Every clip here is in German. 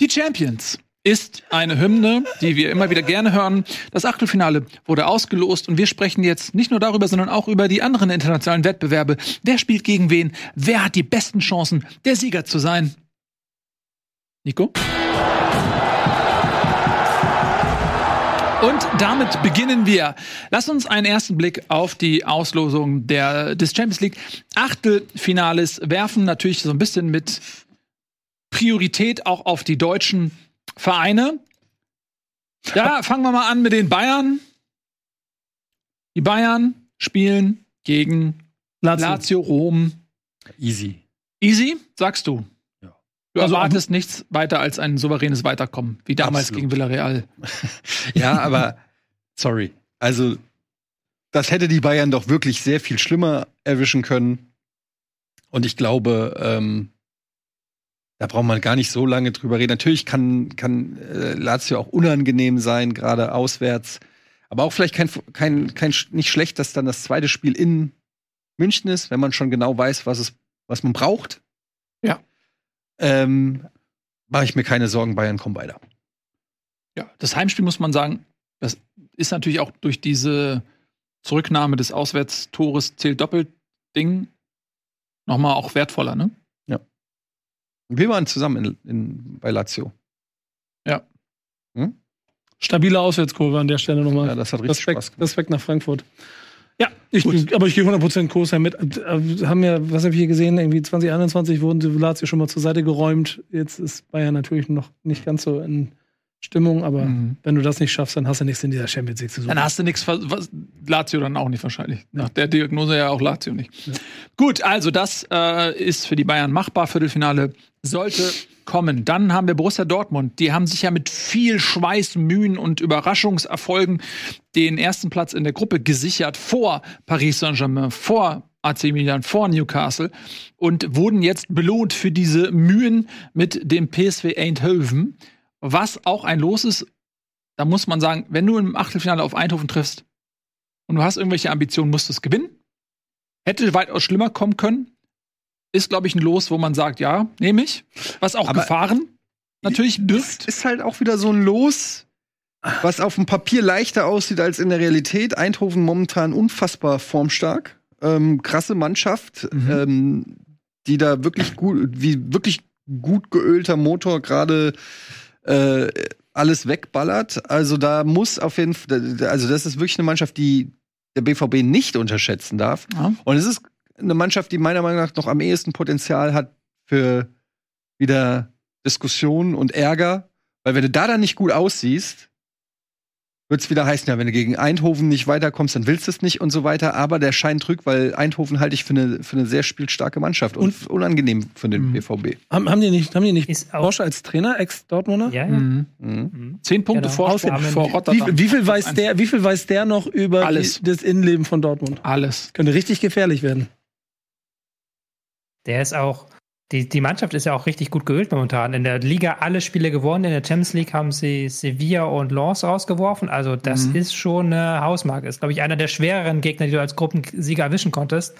Die Champions ist eine Hymne, die wir immer wieder gerne hören. Das Achtelfinale wurde ausgelost und wir sprechen jetzt nicht nur darüber, sondern auch über die anderen internationalen Wettbewerbe. Wer spielt gegen wen? Wer hat die besten Chancen, der Sieger zu sein? Nico? Und damit beginnen wir. Lass uns einen ersten Blick auf die Auslosung der, des Champions League Achtelfinales werfen. Natürlich so ein bisschen mit Priorität auch auf die deutschen Vereine. Ja, fangen wir mal an mit den Bayern. Die Bayern spielen gegen Lazio, Lazio Rom. Easy. Easy, sagst du? Ja. Du Also erwartest nichts weiter als ein souveränes Weiterkommen, wie damals Absolut. gegen Villarreal. Ja, aber sorry. Also, das hätte die Bayern doch wirklich sehr viel schlimmer erwischen können. Und ich glaube, ähm, da braucht man gar nicht so lange drüber reden. Natürlich kann, kann äh, Lazio auch unangenehm sein, gerade auswärts. Aber auch vielleicht kein, kein, kein, nicht schlecht, dass dann das zweite Spiel in München ist, wenn man schon genau weiß, was, es, was man braucht. Ja. Ähm, Mache ich mir keine Sorgen, Bayern kommen weiter. Ja, das Heimspiel muss man sagen, das ist natürlich auch durch diese Zurücknahme des Auswärtstores zählt doppelt Ding nochmal auch wertvoller, ne? Wir waren zusammen in, in, bei Lazio. Stabile Auswärtskurve an der Stelle nochmal. Ja, das hat richtig Spaß Respekt, gemacht. Respekt nach Frankfurt. Ja, ich, Gut. aber ich gehe 100% Kurs mit. Haben ja, was habe ich hier gesehen? Irgendwie 2021 wurden die Lazio schon mal zur Seite geräumt. Jetzt ist Bayern natürlich noch nicht ganz so in Stimmung, aber Mhm. wenn du das nicht schaffst, dann hast du nichts in dieser Champions League zu suchen. Dann hast du nichts, was Lazio dann auch nicht wahrscheinlich. Nach der Diagnose ja auch Lazio nicht. Ja. Gut, also das äh, ist für die Bayern machbar. Viertelfinale sollte kommen. Dann haben wir Borussia Dortmund. Die haben sich ja mit viel Schweiß, Mühen und Überraschungserfolgen den ersten Platz in der Gruppe gesichert vor Paris Saint-Germain, vor AC Milan, vor Newcastle und wurden jetzt belohnt für diese Mühen mit dem PSV Eindhoven. Was auch ein Los ist, da muss man sagen, wenn du im Achtelfinale auf Eindhoven triffst und du hast irgendwelche Ambitionen, musst du es gewinnen. Hätte weitaus schlimmer kommen können. Ist, glaube ich, ein Los, wo man sagt, ja, nehme ich. Was auch Aber- Gefahren natürlich birgt. ist halt auch wieder so ein Los, was auf dem Papier leichter aussieht als in der Realität. Eindhoven momentan unfassbar formstark. Ähm, krasse Mannschaft, Mhm. ähm, die da wirklich gut, wie wirklich gut geölter Motor gerade äh, alles wegballert. Also da muss auf jeden Fall, also das ist wirklich eine Mannschaft, die der BVB nicht unterschätzen darf. Ja. Und es ist eine Mannschaft, die meiner Meinung nach noch am ehesten Potenzial hat für wieder Diskussionen und Ärger. Weil wenn du da dann nicht gut aussiehst, wird es wieder heißen, ja, wenn du gegen Eindhoven nicht weiterkommst, dann willst du es nicht und so weiter. Aber der Schein trügt, weil Eindhoven halte ich für eine, für eine sehr spielstarke Mannschaft und, unangenehm für den Mhm. BVB. haben, haben die nicht, haben die nicht. Bosch als Trainer, Ex-Dortmunder? Ja, ja. Mhm. Mhm. Mhm. Zehn Punkte Genau. Vor Wie, Rotterdam. wie, viel weiß der, wie viel weiß der noch über Alles. die, das Innenleben von Dortmund? Alles. Könnte richtig gefährlich werden. Der ist auch. Die, die Mannschaft ist ja auch richtig gut geölt momentan. In der Liga alle Spiele gewonnen. In der Champions League haben sie Sevilla und Lens rausgeworfen. Also, das Mhm. ist schon eine Hausmarke. Ist, glaube ich, einer der schwereren Gegner, die du als Gruppensieger erwischen konntest.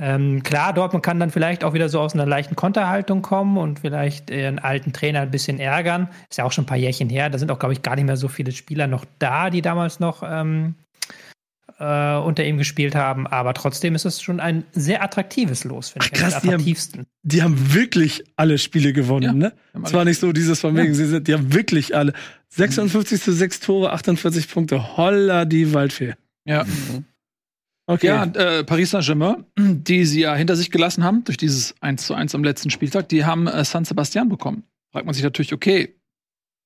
Ähm, klar, Dortmund kann dann vielleicht auch wieder so aus einer leichten Konterhaltung kommen und vielleicht ihren alten Trainer ein bisschen ärgern. Ist ja auch schon ein paar Jährchen her. Da sind auch, glaube ich, gar nicht mehr so viele Spieler noch da, die damals noch ähm, äh, unter ihm gespielt haben. Aber trotzdem ist es schon ein sehr attraktives Los, finde ich. Krass, die haben- attraktivsten. Die haben wirklich alle Spiele gewonnen, Ja. ne? Es war nicht so dieses von wegen, sie sind, die haben wirklich alle. 56 zu 6 Tore, 48 Punkte. Holla die Waldfee. Ja. Okay. Ja, äh, Paris Saint-Germain, die sie ja hinter sich gelassen haben, durch dieses 1 zu 1 am letzten Spieltag, die haben äh, San Sebastian bekommen. Fragt man sich natürlich, okay,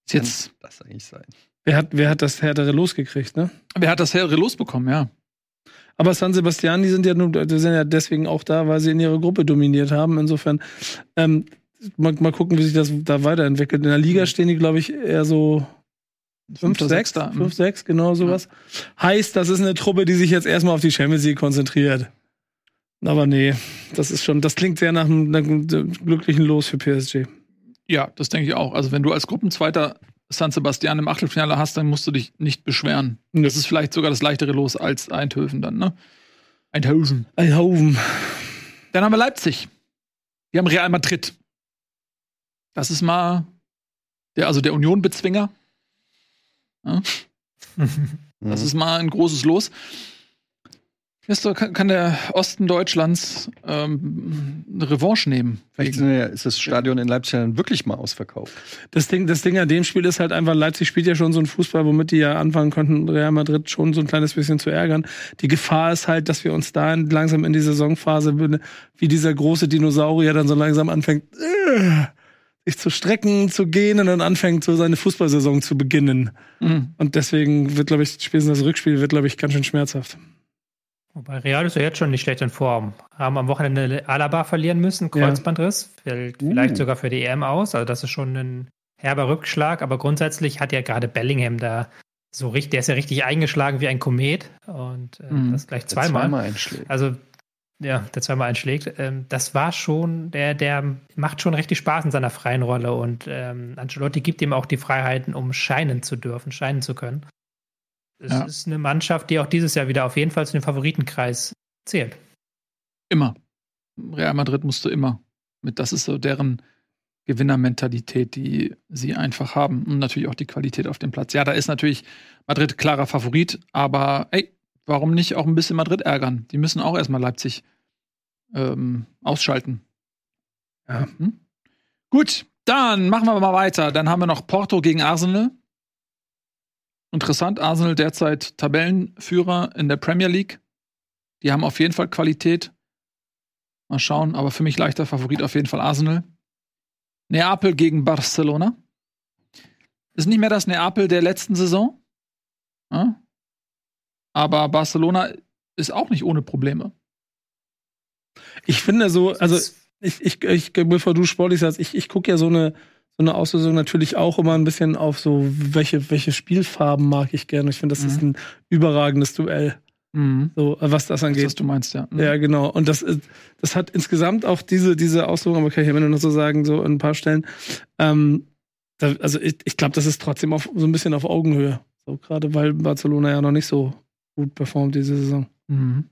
ist jetzt, Kann das eigentlich sein? Wer, hat, wer hat das härtere losgekriegt, ne? wer hat das Herre losbekommen, ja. Aber San Sebastian, die sind ja nun, die sind ja deswegen auch da, weil sie in ihrer Gruppe dominiert haben. Insofern, ähm, mal, mal gucken, wie sich das da weiterentwickelt. In der Liga stehen die, glaube ich, eher so 5, Fünfter, 6, Sechster. 5, 6, genau sowas. Heißt, das ist eine Truppe, die sich jetzt erstmal auf die Champions League konzentriert. Aber nee, das ist schon, das klingt sehr nach einem, nach einem glücklichen Los für PSG. Ja, das denke ich auch. Also wenn du als Gruppenzweiter San Sebastian im Achtelfinale hast, dann musst du dich nicht beschweren. Das ist vielleicht sogar das leichtere Los als Eindhoven dann, ne? Eindhoven. Eindhoven. Dann haben wir Leipzig. Die haben Real Madrid. Das ist mal Der, also der Union-Bezwinger. Ja, das ist mal ein großes Los. Ist doch, kann, kann der Osten Deutschlands ähm, eine Revanche nehmen? Vielleicht ist das Stadion in Leipzig dann wirklich mal ausverkauft. Das Ding, das Ding an dem Spiel ist halt einfach, Leipzig spielt ja schon so einen Fußball, womit die ja anfangen könnten, Real Madrid schon so ein kleines bisschen zu ärgern. Die Gefahr ist halt, dass wir uns da langsam in die Saisonphase, wie dieser große Dinosaurier dann so langsam anfängt, äh, sich zu strecken, zu gehen und dann anfängt, so seine Fußballsaison zu beginnen. Mhm. Und deswegen wird, glaube ich, spätestens das Rückspiel wird, glaube ich, ganz schön schmerzhaft. Wobei Real ist ja jetzt schon nicht schlecht in Form. Haben am Wochenende Alaba verlieren müssen, Kreuzbandriss, fällt Uh. vielleicht sogar für die EM aus. Also das ist schon ein herber Rückschlag, aber grundsätzlich hat ja gerade Bellingham da so richtig, der ist ja richtig eingeschlagen wie ein Komet und äh, Mhm. das gleich Der zweimal. Zweimal einschlägt. Also ja, der zweimal einschlägt. Ähm, das war schon, der, der macht schon richtig Spaß in seiner freien Rolle und ähm, Ancelotti gibt ihm auch die Freiheiten, um scheinen zu dürfen, scheinen zu können. Es Ja. ist eine Mannschaft, die auch dieses Jahr wieder auf jeden Fall zu dem Favoritenkreis zählt. Immer. Real Madrid musst du immer. Mit, das ist so deren Gewinnermentalität, die sie einfach haben. Und natürlich auch die Qualität auf dem Platz. Ja, da ist natürlich Madrid klarer Favorit, aber ey, warum nicht auch ein bisschen Madrid ärgern? Die müssen auch erstmal Leipzig ähm, ausschalten. Ja. Hm? Gut, dann machen wir mal weiter. Dann haben wir noch Porto gegen Arsenal. Interessant, Arsenal derzeit Tabellenführer in der Premier League. Die haben auf jeden Fall Qualität. Mal schauen, aber für mich leichter Favorit auf jeden Fall Arsenal. Neapel gegen Barcelona. Ist nicht mehr das Neapel der letzten Saison. Ja? Aber Barcelona ist auch nicht ohne Probleme. Ich finde so, also ich, ich, ich bevor du sportlich sagst, ich, ich gucke ja so eine, so eine Auslösung natürlich auch immer ein bisschen auf so, welche, welche Spielfarben mag ich gerne. Ich finde, das ist ein überragendes Duell, Mhm. so äh, was das Das, angeht. was du meinst, ja. Mhm. Ja, genau. Und das, ist- das hat insgesamt auch diese, diese Auslösung, aber kann ich am Ende noch so sagen, so in ein paar Stellen. Ähm, da, also ich, ich glaube, das ist trotzdem auf, so ein bisschen auf Augenhöhe. So gerade weil Barcelona ja noch nicht so gut performt diese Saison. Mhm.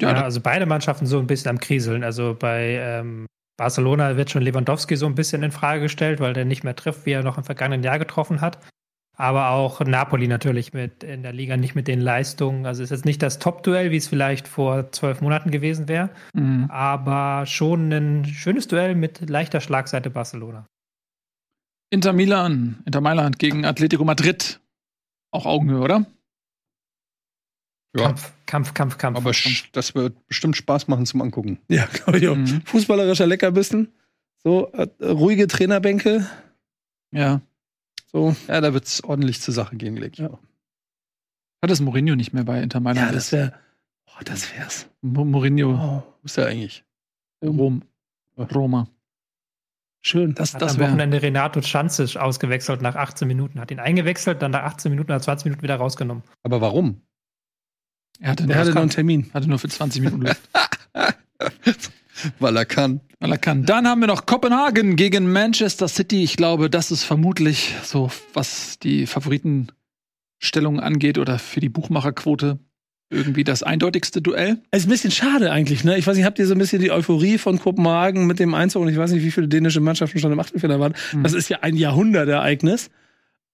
Ja, Ja, also beide Mannschaften so ein bisschen am Kriseln. Also bei ähm, Barcelona wird schon Lewandowski so ein bisschen in Frage gestellt, weil der nicht mehr trifft, wie er noch im vergangenen Jahr getroffen hat. Aber auch Napoli natürlich mit in der Liga nicht mit den Leistungen. Also es ist jetzt nicht das Top-Duell, wie es vielleicht vor zwölf Monaten gewesen wäre, Mhm. aber schon ein schönes Duell mit leichter Schlagseite Barcelona. Inter Milan, Inter Mailand gegen Atletico Madrid. Auch Augenhöhe, oder? Ja. Kampf, Kampf, Kampf, Kampf. Aber sch- das wird bestimmt Spaß machen zum Angucken. Ja, glaube ich auch. Mhm. Fußballerischer Leckerbissen. So, äh, ruhige Trainerbänke. Ja. So. Ja, da wird es ordentlich zur Sache gehen, leg ich Ja. Hat es Mourinho nicht mehr bei Inter Mailand? Ja, das wäre. Oh, das wär's. Mo- Mourinho, Oh, Wo ist der eigentlich? Rom, Roma. schön. Das, hat das am. Wochenende Renato Schanzic ausgewechselt nach 18 Minuten. Hat ihn eingewechselt, dann nach 18 Minuten oder 20 Minuten wieder rausgenommen. Aber warum? Er hatte, Der hatte noch einen Termin. hatte nur für 20 Minuten Luft. Weil er kann. weil er kann. Dann haben wir noch Kopenhagen gegen Manchester City. Ich glaube, das ist vermutlich so, was die Favoritenstellung angeht oder für die Buchmacherquote irgendwie das eindeutigste Duell. Es ist ein bisschen schade eigentlich, ne? Ich weiß nicht, habt ihr so ein bisschen die Euphorie von Kopenhagen mit dem Einzug und ich weiß nicht, wie viele dänische Mannschaften schon im Achtelfinale waren. Mhm. Das ist ja ein Jahrhundertereignis.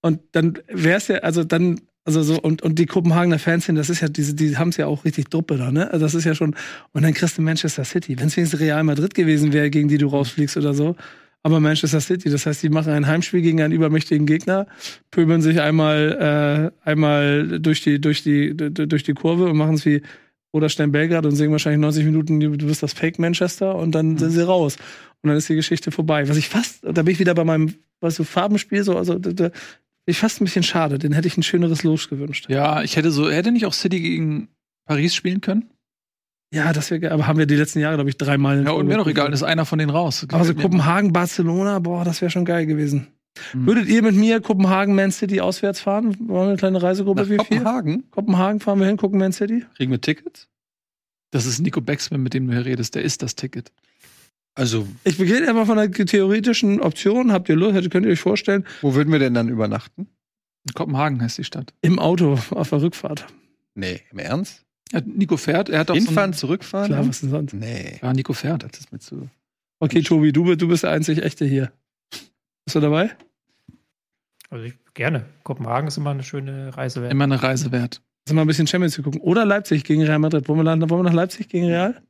Und dann wäre es ja, also dann, also so, und, und die Kopenhagener Fans sind, das ist ja, diese, die haben es ja auch richtig Druppe da, ne? Also das ist ja schon, und dann kriegst du Manchester City. Wenn es wenigstens Real Madrid gewesen wäre, gegen die du rausfliegst oder so. Aber Manchester City, das heißt, die machen ein Heimspiel gegen einen übermächtigen Gegner, pöbeln sich einmal, äh, einmal durch die, durch die, durch die Kurve und machen es wie oder Stern Belgrad und singen wahrscheinlich 90 Minuten, du bist das Fake Manchester und dann sind sie raus. Und dann ist die Geschichte vorbei. Was ich fast, da bin ich wieder bei meinem, was so Farbenspiel, so, also, da, ich fast ein bisschen schade. Den hätte ich ein schöneres Los gewünscht. Ja, ich hätte so, hätte nicht auch City gegen Paris spielen können? Ja, das wäre geil. Aber haben wir die letzten Jahre, glaube ich, dreimal. in Ja, und mir doch egal, ist einer von denen raus. Also Kopenhagen, Barcelona, boah, das wäre schon geil gewesen. Hm. Würdet ihr mit mir Kopenhagen, Man City auswärts fahren? Wollen wir eine kleine Reisegruppe? Nach Wie viel? Kopenhagen? Kopenhagen fahren wir hin, gucken Man City? Kriegen wir Tickets? Das ist Nico Becksmann, mit dem du hier redest. Der ist das Ticket. Also, Ich beginne einfach von einer theoretischen Option. Habt ihr Lust? Könnt ihr euch vorstellen? wo würden wir denn dann übernachten? Kopenhagen heißt die Stadt. Im Auto auf der Rückfahrt. Nee, im Ernst? Ja, Nico fährt. Er hat auch Hinfahren, so zurückfahren? Klar, was denn sonst? Nee, Ja, Nico fährt. das ist mir zu. Okay, Tobi, du, du bist der einzig Echte hier. Bist du dabei? Also ich, gerne. Kopenhagen ist immer eine schöne Reise wert. Immer eine Reise wert. Lass mal ein bisschen Champions League gucken. Oder Leipzig gegen Real Madrid. Wollen wir, wollen wir nach Leipzig gegen Real?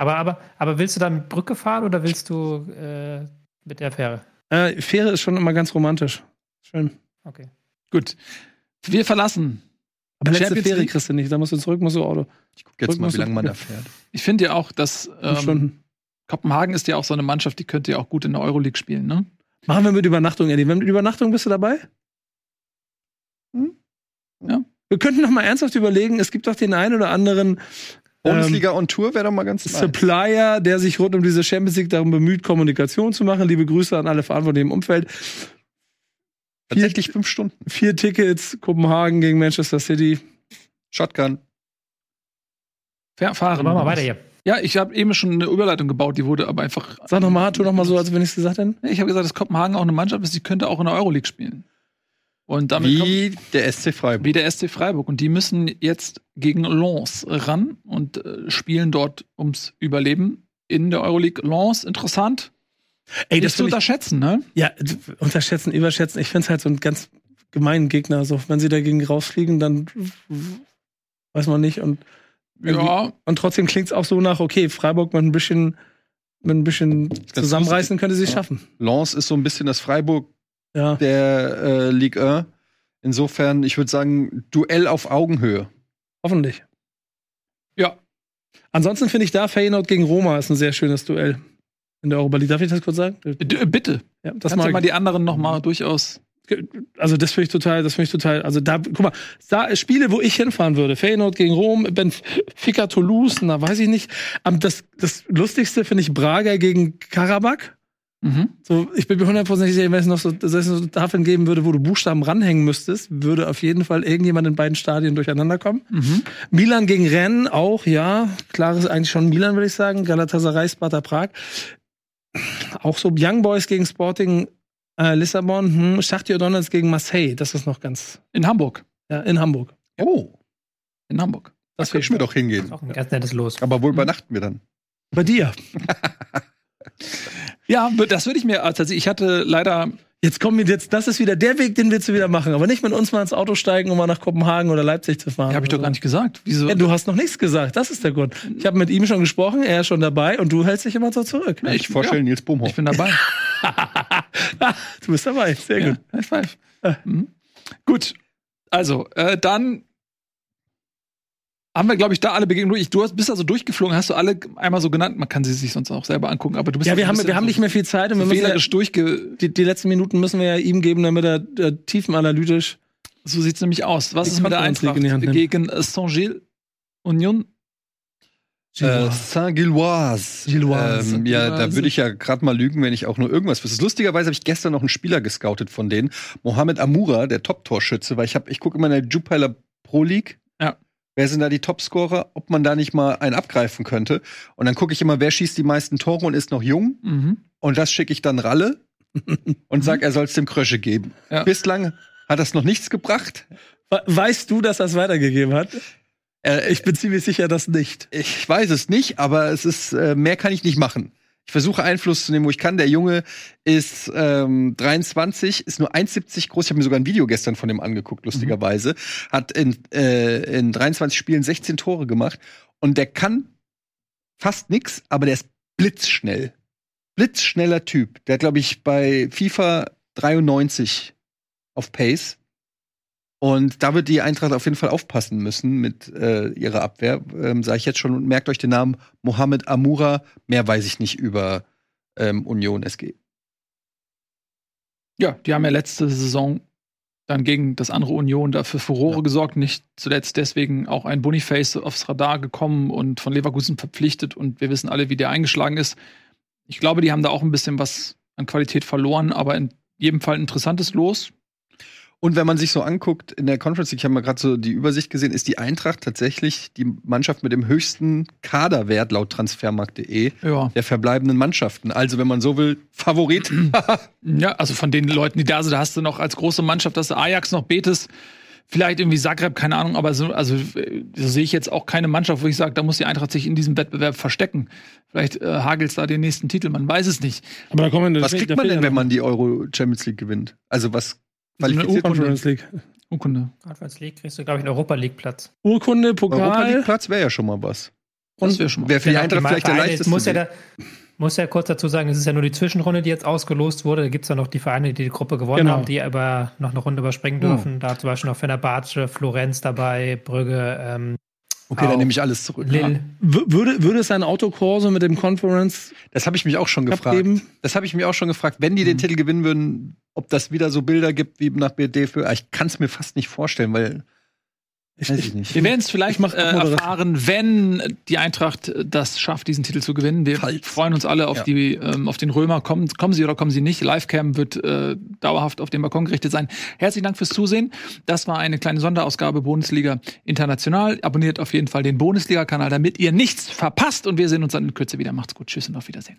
Aber, aber, aber willst du dann mit Brücke fahren oder willst du äh, mit der Fähre? Äh, Fähre ist schon immer ganz romantisch. Schön. Okay. Gut. Wir verlassen. Aber letzte Champions Fähre kriegst du nicht. Da musst du zurück, musst du Auto. Ich gucke jetzt Drück mal, wie lange man da fährt. Ich finde ja auch, dass ähm. Kopenhagen ist ja auch so eine Mannschaft, die könnte ja auch gut in der Euroleague spielen, ne? Machen wir mit Übernachtung, Eddie. Wenn mit Übernachtung bist du dabei? Hm? Ja. Wir könnten noch mal ernsthaft überlegen, es gibt doch den einen oder anderen Bundesliga on Tour wäre doch mal ganz nice. Supplier, der sich rund um diese Champions League darum bemüht, Kommunikation zu machen. Liebe Grüße an alle Verantwortlichen im Umfeld. Tatsächlich fünf Stunden. Vier Tickets, Kopenhagen gegen Manchester City. Shotgun. Fahr- Fahren. Also machen wir weiter hier. Ja, ich habe eben schon eine Überleitung gebaut, die wurde aber einfach. Sag noch mal, tu noch mal so, als wenn ich es gesagt hätte. Ich habe gesagt, dass Kopenhagen auch eine Mannschaft ist, die könnte auch in der Euroleague spielen. Und damit kommt, Wie der SC Freiburg. wie der SC Freiburg. Und die müssen jetzt gegen Lens ran und äh, spielen dort ums Überleben in der Euroleague. Lens, interessant. Ey, ist zu find ich- unterschätzen, ne? Ja, unterschätzen, überschätzen. Ich finde es halt so ein ganz gemeinen Gegner. So, wenn sie dagegen rausfliegen, dann weiß man nicht. Und, Ja, und trotzdem klingt es auch so nach, okay, Freiburg mit ein bisschen, mit ein bisschen zusammenreißen könnte sie es Ja. schaffen. Lens ist so ein bisschen das Freiburg Ja. der äh, Ligue 1. Insofern, ich würde sagen, Duell auf Augenhöhe. Hoffentlich. ja. Ansonsten finde ich da Feyenoord gegen Roma ist ein sehr schönes Duell in der Europa League. Darf ich das kurz sagen? D bitte. Ja, das Kannst mal ich. die anderen noch mal durchaus. Also das finde ich total, das finde ich total. Also da, guck mal, da Spiele, wo ich hinfahren würde, Feyenoord gegen Rom, Benfica Toulouse, na weiß ich nicht. Das, das Lustigste finde ich Braga gegen Karabakh. Mhm. So, ich bin mir hundertprozentig sicher, wenn es noch so, dass es so Tafeln geben würde, wo du Buchstaben ranhängen müsstest, würde auf jeden Fall irgendjemand in beiden Stadien durcheinander kommen. Mhm. Milan gegen Rennes auch, ja. Klar ist eigentlich schon Milan, würde ich sagen. Galatasaray, Sparta Prag. Auch so Young Boys gegen Sporting äh, Lissabon. Hm. Schachtier Donetsk gegen Marseille. Das ist noch ganz, In Hamburg. ja, in Hamburg. Oh, In Hamburg. das können wir doch hingehen. Ist auch ein ganz nettes Los. Aber wo übernachten wir dann? Bei dir. Ja, das würde ich mir tatsächlich. Ich hatte leider. Jetzt kommen wir jetzt, das ist wieder der Weg, den willst du wieder machen. Aber nicht mit uns mal ins Auto steigen, um mal nach Kopenhagen oder Leipzig zu fahren. Ja, habe ich doch oder gar nicht gesagt. Wieso? so. Ja, du hast noch nichts gesagt. Das ist der Grund. Ich habe mit ihm schon gesprochen, er ist schon dabei und du hältst dich immer so zurück. Ich vorstellen, Nils Bohmhoff. ich bin dabei. du bist dabei. Sehr ja, gut. High five. Mhm. Gut. Also, äh, dann haben wir, glaube ich, da alle Begegnungen durch. Du hast, bist also durchgeflogen, hast du alle einmal so genannt. Man kann sie sich sonst auch selber angucken, aber du bist Ja, wir haben, wir haben nicht mehr viel Zeit und so wir müssen ja, durchge. die, die letzten Minuten müssen wir ja ihm geben, damit er äh, tiefenanalytisch. So sieht's nämlich aus. Was ist mit der Eintracht gegen äh, Saint-Gilles Union? Äh, Saint-Gilloise. Gilloise. Ähm, ja, da würde ich ja gerade mal lügen, wenn ich auch nur irgendwas wüsste. Lustigerweise habe ich gestern noch einen Spieler gescoutet von denen, Mohamed Amoura, der Top-Torschütze, weil ich habe, ich gucke immer in der Jupiler Pro League. Wer sind da die Topscorer? Ob man da nicht mal einen abgreifen könnte? Und dann gucke ich immer, wer schießt die meisten Tore und ist noch jung. Mhm. Und das schicke ich dann Ralle und sag, er soll es dem Krösche geben. Ja. Bislang hat das noch nichts gebracht. We- Weißt du, dass er es weitergegeben hat? Äh, Ich bin ziemlich sicher, dass nicht. Ich weiß es nicht, aber es ist, äh, mehr kann ich nicht machen. Ich versuche Einfluss zu nehmen, wo ich kann. Der Junge ist ähm, 23, ist nur 1,70 groß. Ich habe mir sogar ein Video gestern von dem angeguckt, lustigerweise. Hat in, äh, in 23 Spielen 16 Tore gemacht. Und der kann fast nix, aber der ist blitzschnell. Blitzschneller Typ. Der hat, glaube ich, bei FIFA 93 auf Pace. Und da wird die Eintracht auf jeden Fall aufpassen müssen mit äh, ihrer Abwehr. Ähm, Sage ich jetzt schon und merkt euch den Namen Mohamed Amoura. Mehr weiß ich nicht über ähm, Union SG. Ja, die haben ja letzte Saison dann gegen das andere Union da für Furore Ja. gesorgt. Nicht zuletzt deswegen auch ein Boniface aufs Radar gekommen und von Leverkusen verpflichtet. Und wir wissen alle, wie der eingeschlagen ist. Ich glaube, die haben da auch ein bisschen was an Qualität verloren, aber in jedem Fall interessantes Los. Und wenn man sich so anguckt in der Conference League, ich habe mal gerade so die Übersicht gesehen, ist die Eintracht tatsächlich die Mannschaft mit dem höchsten Kaderwert laut transfermarkt.de Ja. der verbleibenden Mannschaften. Also, wenn man so will, Favorit. Ja, also von den Leuten, die da sind, da hast du noch als große Mannschaft, das Ajax noch Betis, vielleicht irgendwie Zagreb, keine Ahnung, aber so, also äh, so sehe ich jetzt auch keine Mannschaft, wo ich sage, da muss die Eintracht sich in diesem Wettbewerb verstecken. Vielleicht äh, hagelt's da den nächsten Titel, man weiß es nicht. Aber da kommen wir was kriegt man denn, wenn man die Euro Champions League gewinnt? Also, was qualifiziert Conference League. Urkunde. Conference League kriegst du, glaube ich, einen Europa League Platz. Urkunde, Europa Pokal. League Platz wäre ja schon mal was. Das wäre schon mal. Wäre für die Genau, Eintracht vielleicht der leichteste. Muss ja, da, muss ja kurz dazu sagen, es ist ja nur die Zwischenrunde, die jetzt ausgelost wurde. Da gibt es ja noch die Vereine, die die Gruppe gewonnen Genau. haben, die aber noch eine Runde überspringen Hm. dürfen. Da zum Beispiel noch Fenerbahce, Florenz dabei, Brügge, ähm, okay, dann nehme ich alles zurück. Lille. W- Würde, würde es ein Autokorso mit dem Conference Das habe ich mich auch schon gefragt. geben? Das habe ich mir auch schon gefragt, wenn die den Titel gewinnen würden, ob das wieder so Bilder gibt wie nach BD für. Ah, Ich kann es mir fast nicht vorstellen, weil weiß ich nicht. Wir werden es vielleicht Ich mach äh, erfahren, wenn die Eintracht das schafft, diesen Titel zu gewinnen. Wir Falls. freuen uns alle auf, Ja. die, ähm, auf den Römer. Kommen, kommen sie oder kommen sie nicht? Livecam wird äh, dauerhaft auf den Balkon gerichtet sein. Herzlichen Dank fürs Zusehen. Das war eine kleine Sonderausgabe Bundesliga International. Abonniert auf jeden Fall den Bundesliga-Kanal, damit ihr nichts verpasst. Und wir sehen uns dann in Kürze wieder. Macht's gut. Tschüss und auf Wiedersehen.